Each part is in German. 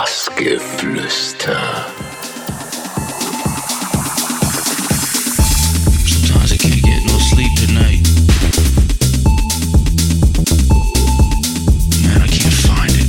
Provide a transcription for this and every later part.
Bassgeflüster. Sometimes I can't get no sleep at night. Man, I can't find it.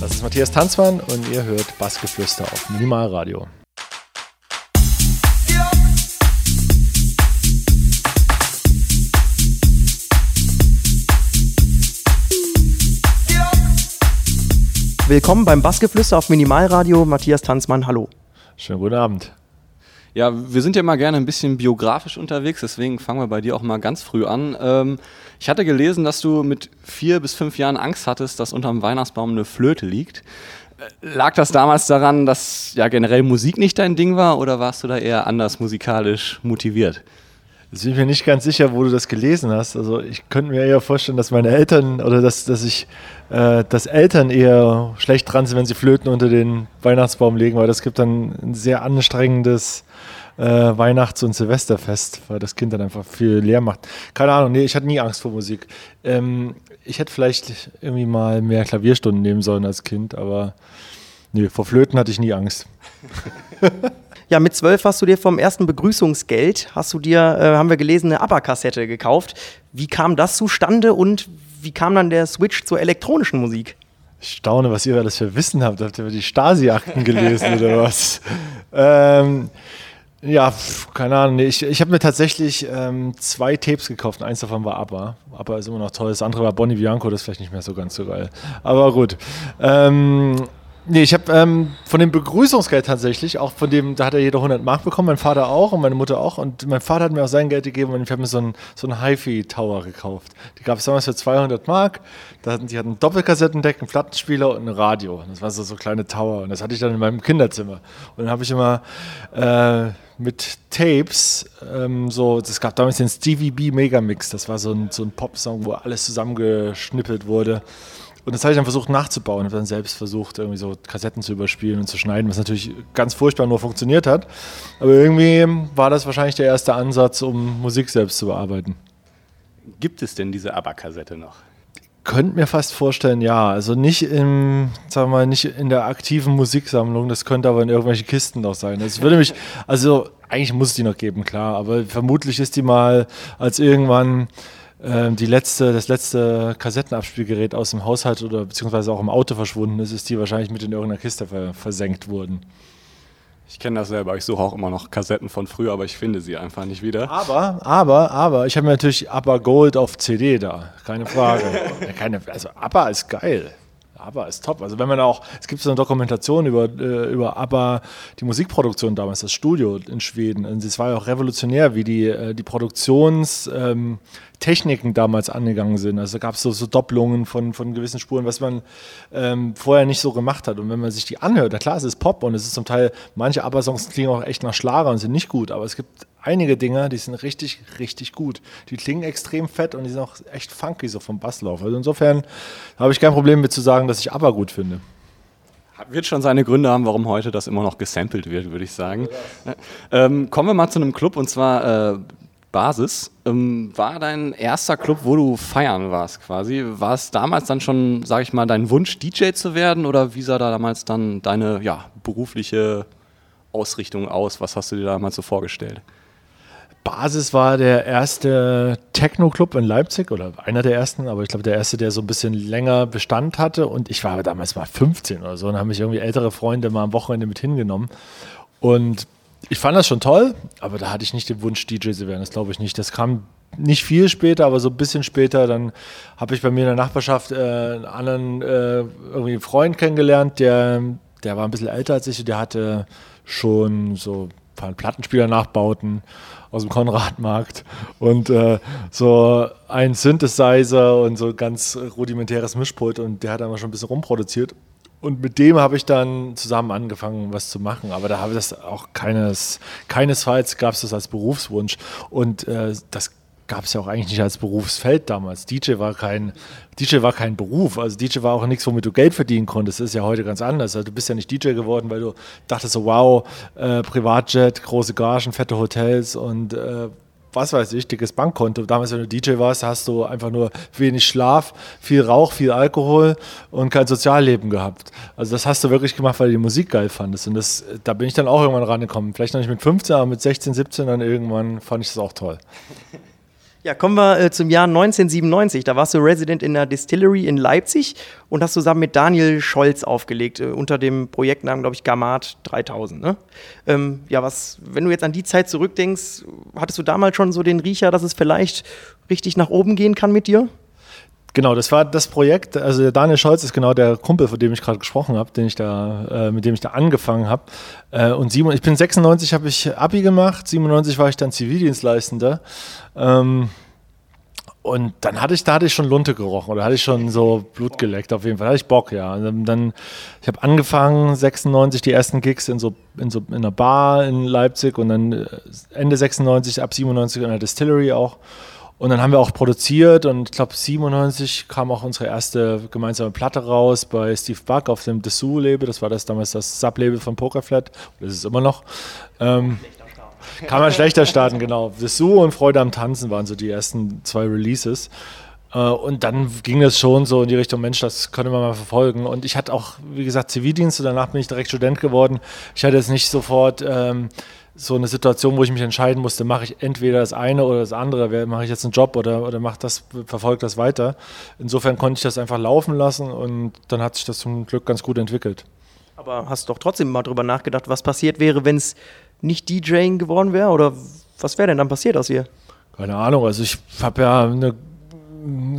Das ist Matthias Tanzmann und ihr hört Bassgeflüster auf Minimalradio. Willkommen beim Bassgeflüster auf Minimalradio. Matthias Tanzmann, hallo. Schönen guten Abend. Ja, wir sind ja mal gerne ein bisschen biografisch unterwegs, deswegen fangen wir bei dir auch mal ganz früh an. Ähm, ich hatte gelesen, dass du mit vier bis fünf Jahren Angst hattest, dass unterm Weihnachtsbaum eine Flöte liegt. Äh, Lag das damals daran, dass ja generell Musik nicht dein Ding war oder warst du da eher anders musikalisch motiviert? Jetzt bin ich mir nicht ganz sicher, wo du das gelesen hast. Also ich könnte mir eher vorstellen, dass meine Eltern oder dass, dass ich, äh, dass Eltern eher schlecht dran sind, wenn sie Flöten unter den Weihnachtsbaum legen, weil das gibt dann ein sehr anstrengendes äh, Weihnachts- und Silvesterfest, weil das Kind dann einfach viel leer macht. Keine Ahnung, nee, ich hatte nie Angst vor Musik. Ähm, ich hätte vielleicht irgendwie mal mehr Klavierstunden nehmen sollen als Kind, aber nee, vor Flöten hatte ich nie Angst. Ja, mit zwölf hast du dir vom ersten Begrüßungsgeld, hast du dir, äh, haben wir gelesen, eine ABBA-Kassette gekauft. Wie kam das zustande und wie kam dann der Switch zur elektronischen Musik? Ich staune, was ihr alles für Wissen habt. Habt ihr die Stasi-Akten gelesen oder was? Ähm, ja, keine Ahnung. Ich ich habe mir tatsächlich ähm, zwei Tapes gekauft. Eins davon war ABBA. ABBA ist immer noch toll. Das andere war Bonnie Bianco. Das ist vielleicht nicht mehr so ganz so geil. Aber gut. Ähm, nee, ich habe ähm, von dem Begrüßungsgeld tatsächlich, auch von dem, da hat er jeder 100 Mark bekommen. Mein Vater auch und meine Mutter auch. Und mein Vater hat mir auch sein Geld gegeben und ich habe mir so einen so einen HiFi-Tower gekauft. Die gab es damals für 200 Mark. Da hatten, die hatten ein Doppelkassettendeck, einen Plattenspieler und ein Radio. Das waren so, so kleine Tower. Und das hatte ich dann in meinem Kinderzimmer. Und dann habe ich immer äh, mit Tapes, ähm, so, es gab damals den Stevie B Megamix, das war so ein, so ein Popsong, wo alles zusammengeschnippelt wurde. Und das habe ich dann versucht nachzubauen, habe dann selbst versucht, irgendwie so Kassetten zu überspielen und zu schneiden, was natürlich ganz furchtbar nur funktioniert hat. Aber irgendwie war das wahrscheinlich der erste Ansatz, um Musik selbst zu bearbeiten. Gibt es denn diese ABBA-Kassette noch? Könnte mir fast vorstellen, ja. Also nicht im, sagen wir mal, nicht in der aktiven Musiksammlung, das könnte aber in irgendwelchen Kisten noch sein. Das würde mich, also eigentlich muss es die noch geben, klar, aber vermutlich ist die mal als irgendwann die letzte, das letzte Kassettenabspielgerät aus dem Haushalt oder beziehungsweise auch im Auto verschwunden ist, ist die wahrscheinlich mit in irgendeiner Kiste ver versenkt worden. Ich kenne das selber, ich suche auch immer noch Kassetten von früher, aber ich finde sie einfach nicht wieder. Aber, aber, aber, ich habe mir natürlich ABBA Gold auf CD da, keine Frage. Keine, also ABBA ist geil. ABBA ist top. Also wenn man auch, es gibt so eine Dokumentation über, äh, über ABBA, die Musikproduktion damals, das Studio in Schweden. Und es war ja auch revolutionär, wie die, äh, die Produktionstechniken ähm, damals angegangen sind. Also gab es so, so Doppelungen von, von gewissen Spuren, was man ähm, vorher nicht so gemacht hat. Und wenn man sich die anhört, na klar, es ist Pop und es ist zum Teil, manche ABBA-Songs klingen auch echt nach Schlager und sind nicht gut, aber es gibt einige Dinge, die sind richtig, richtig gut. Die klingen extrem fett und die sind auch echt funky so vom Basslauf. Also insofern habe ich kein Problem mit zu sagen, dass ich ABBA gut finde. Wird schon seine Gründe haben, warum heute das immer noch gesampelt wird, würde ich sagen. Ähm, kommen wir mal zu einem Club und zwar äh, Basis. Ähm, war dein erster Club, wo du feiern warst quasi? War es damals dann schon, sage ich mal, dein Wunsch, DJ zu werden oder wie sah da damals dann deine ja, berufliche Ausrichtung aus? Was hast du dir damals so vorgestellt? Basis war der erste Techno-Club in Leipzig oder einer der ersten, aber ich glaube der erste, der so ein bisschen länger Bestand hatte. Und ich war damals mal 15 oder so und haben mich irgendwie ältere Freunde mal am Wochenende mit hingenommen. Und ich fand das schon toll, aber da hatte ich nicht den Wunsch, DJ zu werden. Das glaube ich nicht. Das kam nicht viel später, aber so ein bisschen später. Dann habe ich bei mir in der Nachbarschaft äh, einen anderen äh, irgendwie Freund kennengelernt, der, der war ein bisschen älter als ich und der hatte schon so ein paar Plattenspieler nachbauten aus dem Konradmarkt und äh, so ein Synthesizer und so ganz rudimentäres Mischpult und der hat dann mal schon ein bisschen rumproduziert. Und mit dem habe ich dann zusammen angefangen, was zu machen. Aber da habe ich das auch keines, keinesfalls gab es das als Berufswunsch. Und äh, das gab es ja auch eigentlich nicht als Berufsfeld damals. DJ war kein, DJ war kein Beruf. Also DJ war auch nichts, womit du Geld verdienen konntest. Das ist ja heute ganz anders. Also du bist ja nicht DJ geworden, weil du dachtest so, wow, äh, Privatjet, große Gagen, fette Hotels und äh, was weiß ich, dickes Bankkonto. Damals, wenn du DJ warst, hast du einfach nur wenig Schlaf, viel Rauch, viel Alkohol und kein Sozialleben gehabt. Also das hast du wirklich gemacht, weil du die Musik geil fandest. Und das, da bin ich dann auch irgendwann rangekommen. Vielleicht noch nicht mit 15, aber mit 16, 17 dann irgendwann fand ich das auch toll. Ja, kommen wir äh, zum Jahr 1997. Da warst du Resident in der Distillery in Leipzig und hast zusammen mit Daniel Scholz aufgelegt, äh, unter dem Projektnamen, glaube ich, Gamat 3000. Ne? Ähm, ja, was, wenn du jetzt an die Zeit zurückdenkst, hattest du damals schon so den Riecher, dass es vielleicht richtig nach oben gehen kann mit dir? Genau, das war das Projekt. Also der Daniel Scholz ist genau der Kumpel, von dem ich gerade gesprochen habe, den ich da, äh, mit dem ich da angefangen habe. Äh, und Simon, ich bin 96, habe ich Abi gemacht. 97 war ich dann Zivildienstleistender. Ähm, und dann hatte ich, da hatte ich schon Lunte gerochen oder hatte ich schon so Blut geleckt auf jeden Fall. Da hatte ich Bock, ja. Und dann, ich habe angefangen, 96 die ersten Gigs in so, in so in einer Bar in Leipzig und dann äh, Ende 96, ab 97 in der Distillery auch. Und dann haben wir auch produziert und ich glaube 97 kam auch unsere erste gemeinsame Platte raus bei Steve Buck auf dem Dessous-Label. Das war das damals das Sub-Label von Pokerflat. Das ist es immer noch. Ähm, kann man schlechter starten, genau. Dessous und Freude am Tanzen waren so die ersten zwei Releases. Äh, und dann ging es schon so in die Richtung, Mensch, das könnte man mal verfolgen. Und ich hatte auch, wie gesagt, Zivildienst und danach bin ich direkt Student geworden. Ich hatte jetzt nicht sofort ähm, so eine Situation, wo ich mich entscheiden musste, mache ich entweder das eine oder das andere, mache ich jetzt einen Job oder, oder mache das, verfolge das weiter. Insofern konnte ich das einfach laufen lassen und dann hat sich das zum Glück ganz gut entwickelt. Aber hast du doch trotzdem mal drüber nachgedacht, was passiert wäre, wenn es nicht DJing geworden wäre? Oder was wäre denn dann passiert aus ihr? Keine Ahnung, also ich habe ja eine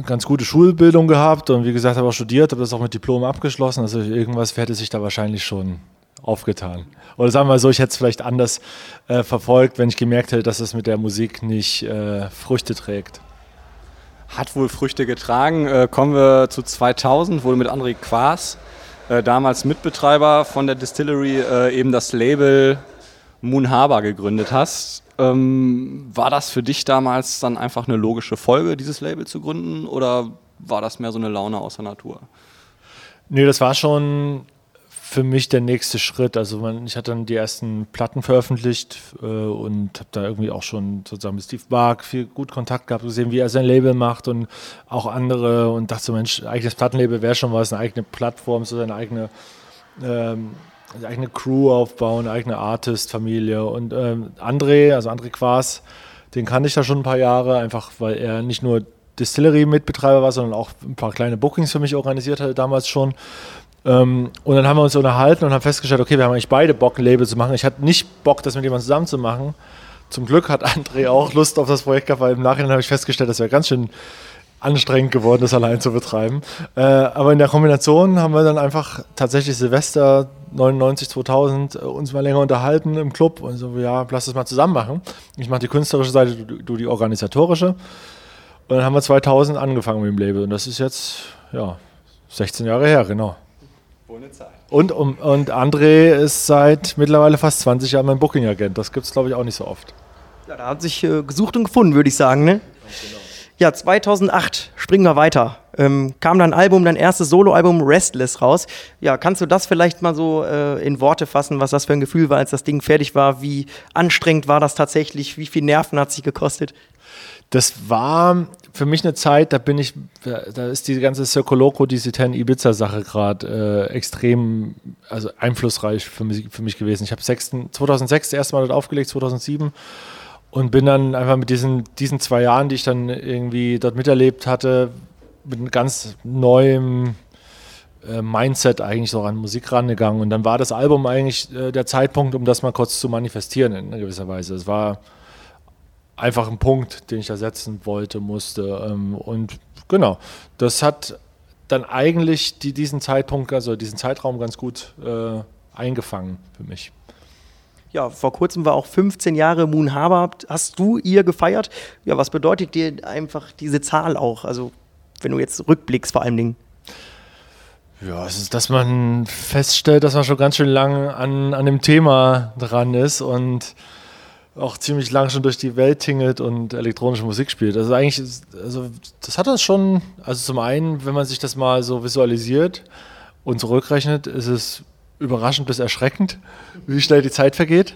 ganz gute Schulbildung gehabt und wie gesagt, habe auch studiert, habe das auch mit Diplom abgeschlossen. Also irgendwas hätte sich da wahrscheinlich schon aufgetan. Oder sagen wir mal so, ich hätte es vielleicht anders äh, verfolgt, wenn ich gemerkt hätte, dass es mit der Musik nicht äh, Früchte trägt. Hat wohl Früchte getragen. Äh, kommen wir zu 2000, wohl mit André Quaas, äh, damals Mitbetreiber von der Distillery, äh, eben das Label Moon Harbor gegründet hast. Ähm, war das für dich damals dann einfach eine logische Folge, dieses Label zu gründen oder war das mehr so eine Laune aus der Natur? Nee, das war schon für mich der nächste Schritt. Also man, ich hatte dann die ersten Platten veröffentlicht äh, und habe da irgendwie auch schon sozusagen mit Steve Bark viel gut Kontakt gehabt, gesehen, wie er sein Label macht und auch andere und dachte so, Mensch, eigenes Plattenlabel wäre schon was, eine eigene Plattform, so eine eigene ähm, eine eigene Crew aufbauen, eigene Artist-Familie. Und ähm, André, also André Quas, den kannte ich da schon ein paar Jahre, einfach weil er nicht nur Distillery-Mitbetreiber war, sondern auch ein paar kleine Bookings für mich organisiert hatte damals schon. Ähm, und dann haben wir uns unterhalten und haben festgestellt, okay, wir haben eigentlich beide Bock, ein Label zu machen. Ich hatte nicht Bock, das mit jemandem zusammen zu machen. Zum Glück hat André auch Lust auf das Projekt gehabt, weil im Nachhinein habe ich festgestellt, das wäre ganz schön anstrengend geworden, das allein zu betreiben. Äh, aber in der Kombination haben wir dann einfach tatsächlich Silvester 99, 2000 äh, uns mal länger unterhalten im Club und so, ja, lass das mal zusammen machen. Ich mache die künstlerische Seite, du, du, die organisatorische. Und dann haben wir 2000 angefangen mit dem Label und das ist jetzt, ja, 16 Jahre her, genau. Ohne Zeit. Und, um, und André ist seit mittlerweile fast 20 Jahren mein Booking-Agent. Das gibt es, glaube ich, auch nicht so oft. Ja, da hat sich äh, gesucht und gefunden, würde ich sagen, ne? Genau. Ja, 2008, springen wir weiter, ähm, kam dein Album, dein erstes Soloalbum Restless raus. Ja, kannst du das vielleicht mal so äh, in Worte fassen, was das für ein Gefühl war, als das Ding fertig war? Wie anstrengend war das tatsächlich? Wie viel Nerven hat sich gekostet? Das war für mich eine Zeit, da bin ich, da ist die ganze Circoloco, diese Ten Ibiza-Sache gerade äh, extrem, also einflussreich für mich, für mich gewesen. Ich habe 2006 das erste Mal dort aufgelegt, 2007 und bin dann einfach mit diesen, diesen zwei Jahren, die ich dann irgendwie dort miterlebt hatte, mit einem ganz neuem äh, Mindset eigentlich so an Musik rangegangen. Und dann war das Album eigentlich äh, der Zeitpunkt, um das mal kurz zu manifestieren in gewisser Weise. Es war einfach ein Punkt, den ich da setzen wollte, musste. Ähm, und genau, das hat dann eigentlich die, diesen Zeitpunkt, also diesen Zeitraum ganz gut äh, eingefangen für mich. Ja, vor kurzem war auch 15 Jahre Moon Harbor. Hast du ihr gefeiert? Ja, was bedeutet dir einfach diese Zahl auch? Also, wenn du jetzt rückblickst vor allen Dingen. Ja, es ist, dass man feststellt, dass man schon ganz schön lang an, an dem Thema dran ist und auch ziemlich lang schon durch die Welt tingelt und elektronische Musik spielt. Also eigentlich, also das hat uns schon, also zum einen, wenn man sich das mal so visualisiert und zurückrechnet, ist es überraschend bis erschreckend, wie schnell die Zeit vergeht.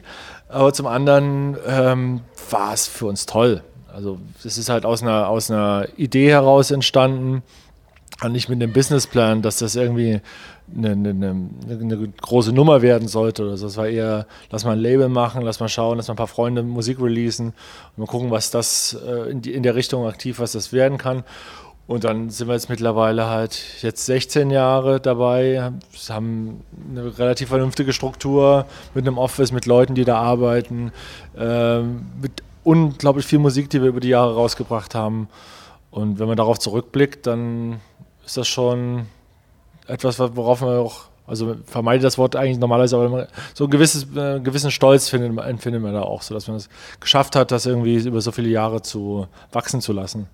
Aber zum anderen ähm, war es für uns toll. Also es ist halt aus einer, aus einer Idee heraus entstanden und nicht mit einem Businessplan, dass das irgendwie eine, eine, eine, große Nummer werden sollte oder. Es war eher, lass mal ein Label machen, lass mal schauen, lass mal ein paar Freunde Musik releasen und mal gucken, was das äh, in, die, in der Richtung aktiv, was das werden kann. Und dann sind wir jetzt mittlerweile halt jetzt 16 Jahre dabei, haben eine relativ vernünftige Struktur mit einem Office, mit Leuten, die da arbeiten, äh, mit unglaublich viel Musik, die wir über die Jahre rausgebracht haben. Und wenn man darauf zurückblickt, dann ist das schon etwas, worauf man auch, also vermeide das Wort eigentlich normalerweise, aber so einen gewisses, äh, gewissen Stolz findet, empfindet man da auch, so dass man es geschafft hat, das irgendwie über so viele Jahre zu wachsen zu lassen.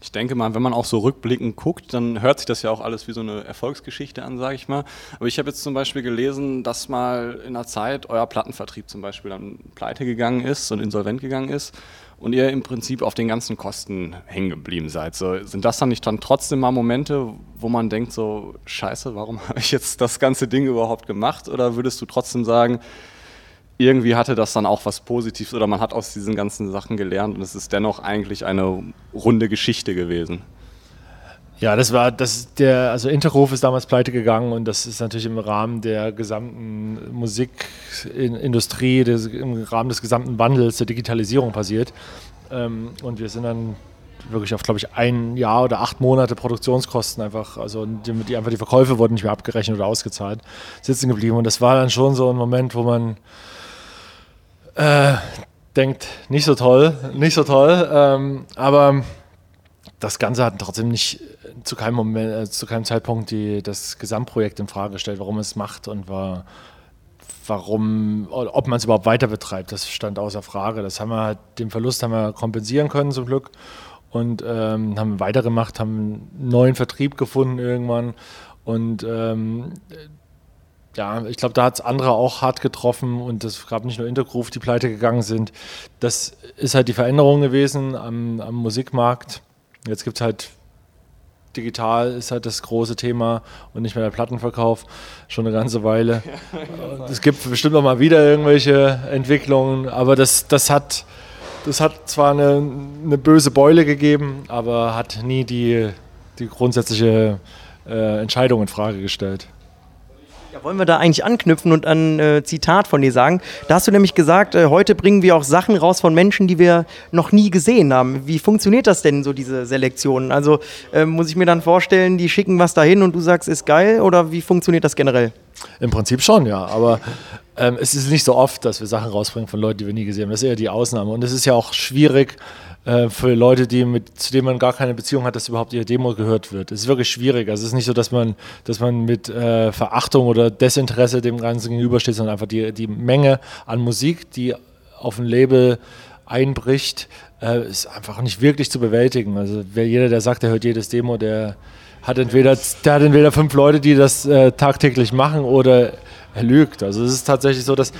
Ich denke mal, wenn man auch so rückblickend guckt, dann hört sich das ja auch alles wie so eine Erfolgsgeschichte an, sage ich mal. Aber ich habe jetzt zum Beispiel gelesen, dass mal in einer Zeit euer Plattenvertrieb zum Beispiel dann pleite gegangen ist und insolvent gegangen ist und ihr im Prinzip auf den ganzen Kosten hängen geblieben seid. So, sind das dann nicht dann trotzdem mal Momente, wo man denkt so, scheiße, warum habe ich jetzt das ganze Ding überhaupt gemacht? Oder würdest du trotzdem sagen, irgendwie hatte das dann auch was Positives oder man hat aus diesen ganzen Sachen gelernt und es ist dennoch eigentlich eine runde Geschichte gewesen. Ja, das war das der also Interhof ist damals pleite gegangen und das ist natürlich im Rahmen der gesamten Musikindustrie, des, im Rahmen des gesamten Wandels der Digitalisierung passiert. Ähm, und wir sind dann wirklich auf, glaube ich, ein Jahr oder acht Monate Produktionskosten einfach, also die, die, einfach die Verkäufe wurden nicht mehr abgerechnet oder ausgezahlt, sitzen geblieben. Und das war dann schon so ein Moment, wo man äh, denkt, nicht so toll, nicht so toll. Ähm, aber das Ganze hat trotzdem nicht zu keinem Moment, äh, zu keinem Zeitpunkt die, das Gesamtprojekt in Frage gestellt, warum es macht und war, warum, ob man es überhaupt weiter betreibt. Das stand außer Frage. Das haben wir halt, den Verlust haben wir kompensieren können zum Glück und ähm, haben weitergemacht, haben einen neuen Vertrieb gefunden irgendwann und ähm, ja, ich glaube, da hat es andere auch hart getroffen und es gab nicht nur Intergroove, die pleite gegangen sind. Das ist halt die Veränderung gewesen am, am Musikmarkt. Jetzt gibt es halt digital ist halt das große Thema und nicht mehr der Plattenverkauf schon eine ganze Weile. es gibt bestimmt auch mal wieder irgendwelche Entwicklungen, aber das, das hat das hat zwar eine, eine böse Beule gegeben, aber hat nie die, die grundsätzliche äh, Entscheidung in Frage gestellt. Ja, wollen wir da eigentlich anknüpfen und ein äh, Zitat von dir sagen? Da hast du nämlich gesagt, äh, heute bringen wir auch Sachen raus von Menschen, die wir noch nie gesehen haben. Wie funktioniert das denn so, diese Selektion? Also äh, muss ich mir dann vorstellen, die schicken was dahin und du sagst, ist geil oder wie funktioniert das generell? Im Prinzip schon, ja. Aber ähm, es ist nicht so oft, dass wir Sachen rausbringen von Leuten, die wir nie gesehen haben. Das ist eher die Ausnahme. Und es ist ja auch schwierig, äh, für Leute, die mit, zu denen man gar keine Beziehung hat, dass überhaupt ihre Demo gehört wird. Es ist wirklich schwierig. Also es ist nicht so, dass man, dass man mit äh, Verachtung oder Desinteresse dem Ganzen gegenübersteht, sondern einfach die, die Menge an Musik, die auf ein Label einbricht, äh, ist einfach nicht wirklich zu bewältigen. Also wer, jeder, der sagt, er hört jedes Demo, der hat entweder, der hat entweder fünf Leute, die das äh, tagtäglich machen oder er lügt. Also es ist tatsächlich so, dass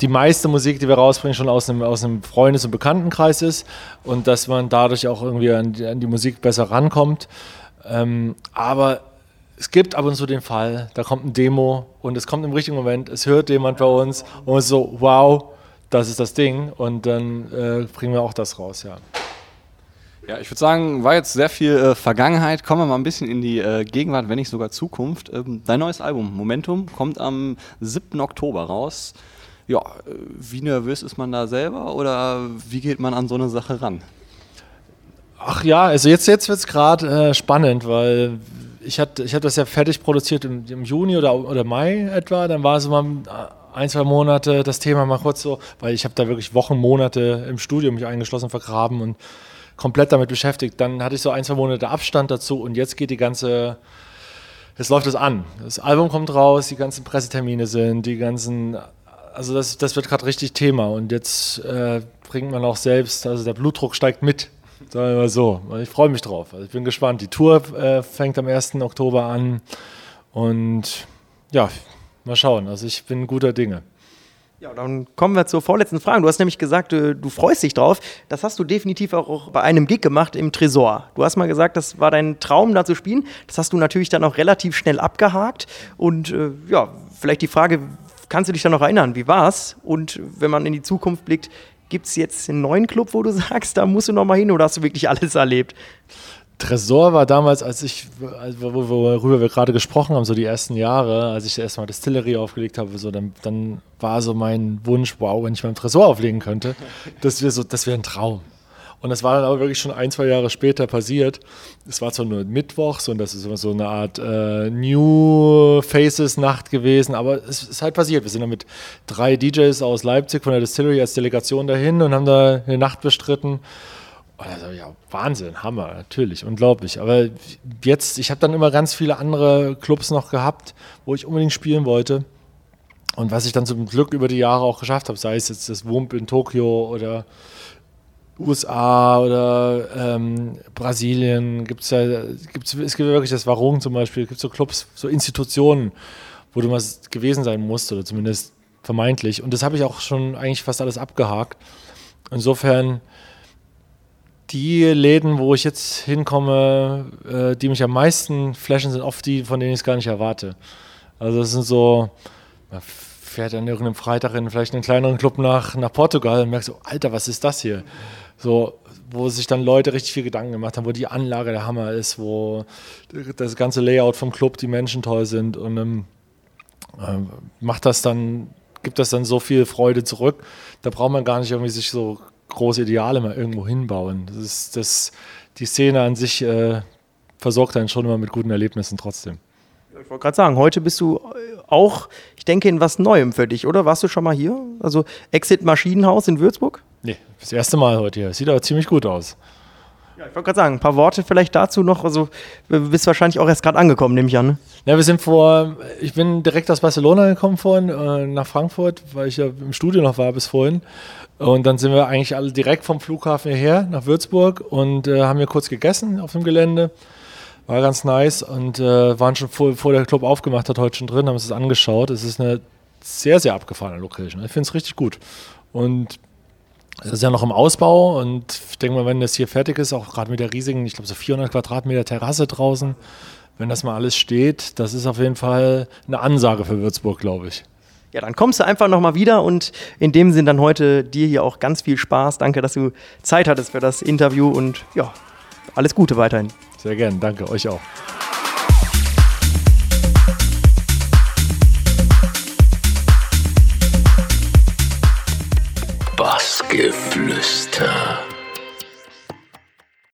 die meiste Musik, die wir rausbringen, schon aus einem, aus einem Freundes- und Bekanntenkreis ist und dass man dadurch auch irgendwie an die, an die Musik besser rankommt. Ähm, aber es gibt ab und zu den Fall, da kommt ein Demo und es kommt im richtigen Moment, es hört jemand bei uns und es ist so, wow, das ist das Ding und dann äh, bringen wir auch das raus, ja. Ja, ich würde sagen, war jetzt sehr viel äh, Vergangenheit. Kommen wir mal ein bisschen in die äh, Gegenwart, wenn nicht sogar Zukunft. Ähm, dein neues Album, Momentum, kommt am 7. Oktober raus ja, wie nervös ist man da selber oder wie geht man an so eine Sache ran? Ach ja, also jetzt, jetzt wird es gerade äh, spannend, weil ich hatte ich das ja fertig produziert im, im, Juni oder, oder Mai etwa. Dann war es mal äh, ein, zwei Monate das Thema mal kurz so, weil ich habe da wirklich Wochen, Monate im Studio mich eingeschlossen, vergraben und komplett damit beschäftigt. Dann hatte ich so ein, zwei Monate Abstand dazu und jetzt geht die ganze, jetzt läuft es an. Das Album kommt raus, die ganzen Pressetermine sind, die ganzen also das, das wird gerade richtig Thema und jetzt äh, bringt man auch selbst, also der Blutdruck steigt mit, sagen wir mal so. Ich freue mich drauf. Also ich bin gespannt. Die Tour äh, fängt am 1. Oktober an und ja, mal schauen. Also ich bin guter Dinge. Ja, dann kommen wir zur vorletzten Frage. Du hast nämlich gesagt, du, äh, du, freust dich drauf. Das hast du definitiv auch bei einem Gig gemacht im Tresor. Du hast mal gesagt, das war dein Traum, da zu spielen. Das hast du natürlich dann auch relativ schnell abgehakt. Und äh, ja, vielleicht die Frage, kannst du dich da noch erinnern? Wie war es? Und wenn man in die Zukunft blickt, Gibt es jetzt einen neuen Club, wo du sagst, da musst du noch mal hin oder hast du wirklich alles erlebt? Tresor war damals, als ich, worüber wir gerade gesprochen haben, so die ersten Jahre, als ich erstmal Distillery aufgelegt habe, so, dann, dann war so mein Wunsch, wow, wenn ich beim Tresor auflegen könnte, das wäre so, das wäre ein Traum. Und das war dann aber wirklich schon ein, zwei Jahre später passiert. Es war zwar nur Mittwochs und das ist immer so eine Art äh, New Faces Nacht gewesen, aber es ist halt passiert. Wir sind dann mit drei DJs aus Leipzig von der Distillery als Delegation dahin und haben da eine Nacht bestritten. Also ja, Wahnsinn, Hammer, natürlich, unglaublich. Aber jetzt, ich habe dann immer ganz viele andere Clubs noch gehabt, wo ich unbedingt spielen wollte. Und was ich dann zum Glück über die Jahre auch geschafft habe, sei es jetzt das Wump in Tokio oder USA oder ähm, Brasilien, gibt's ja, gibt's, es gibt wirklich das Warung zum Beispiel, gibt so Clubs, so Institutionen, wo du mal gewesen sein musst oder zumindest vermeintlich. Und das habe ich auch schon eigentlich fast alles abgehakt. Insofern die Läden, wo ich jetzt hinkomme, äh, die mich am meisten flashen, sind oft die, von denen ich es gar nicht erwarte. Also das sind so, man fährt an irgendeinem Freitag in vielleicht einen kleineren Club nach, nach Portugal und merkt so, Alter, was ist das hier? So, wo sich dann Leute richtig viel Gedanken gemacht haben, wo die Anlage der Hammer ist, wo das ganze Layout vom Club, die Menschen toll sind und ähm, ähm, macht das dann, gibt das dann so viel Freude zurück. Da braucht man gar nicht irgendwie sich so große Ideale mal irgendwo hinbauen. Das ist das, die Szene an sich äh, versorgt einen schon immer mit guten Erlebnissen trotzdem. Ich wollte gerade sagen, heute bist du äh, auch, ich denke, in was Neuem für dich, oder? Warst du schon mal hier? Also Exit Maschinenhaus in Würzburg? Nee, das erste Mal heute hier. Sieht aber ziemlich gut aus. Ja, ich wollte gerade sagen, ein paar Worte vielleicht dazu noch. Also, du bist wahrscheinlich auch erst gerade angekommen, nehme ich an. Ne? Ja, wir sind vor, ich bin direkt aus Barcelona gekommen vorhin, äh, nach Frankfurt, weil ich ja im Studio noch war bis vorhin. Und dann sind wir eigentlich alle direkt vom Flughafen hierher nach Würzburg und äh, haben hier kurz gegessen auf dem Gelände. War ganz nice und äh, waren schon vor, vor der Club aufgemacht hat, heute schon drin, haben uns das angeschaut. Es ist eine sehr, sehr abgefahrene Location. Ich finde es richtig gut. Und es ist ja noch im Ausbau und ich denke mal, wenn das hier fertig ist, auch gerade mit der riesigen, ich glaube so 400 Quadratmeter Terrasse draußen, wenn das mal alles steht, das ist auf jeden Fall eine Ansage für Würzburg, glaube ich. Ja, dann kommst du einfach nochmal wieder und in dem Sinn dann heute dir hier auch ganz viel Spaß. Danke, dass du Zeit hattest für das Interview und ja, alles Gute weiterhin. Sehr gern, danke euch auch. Bassgeflüster.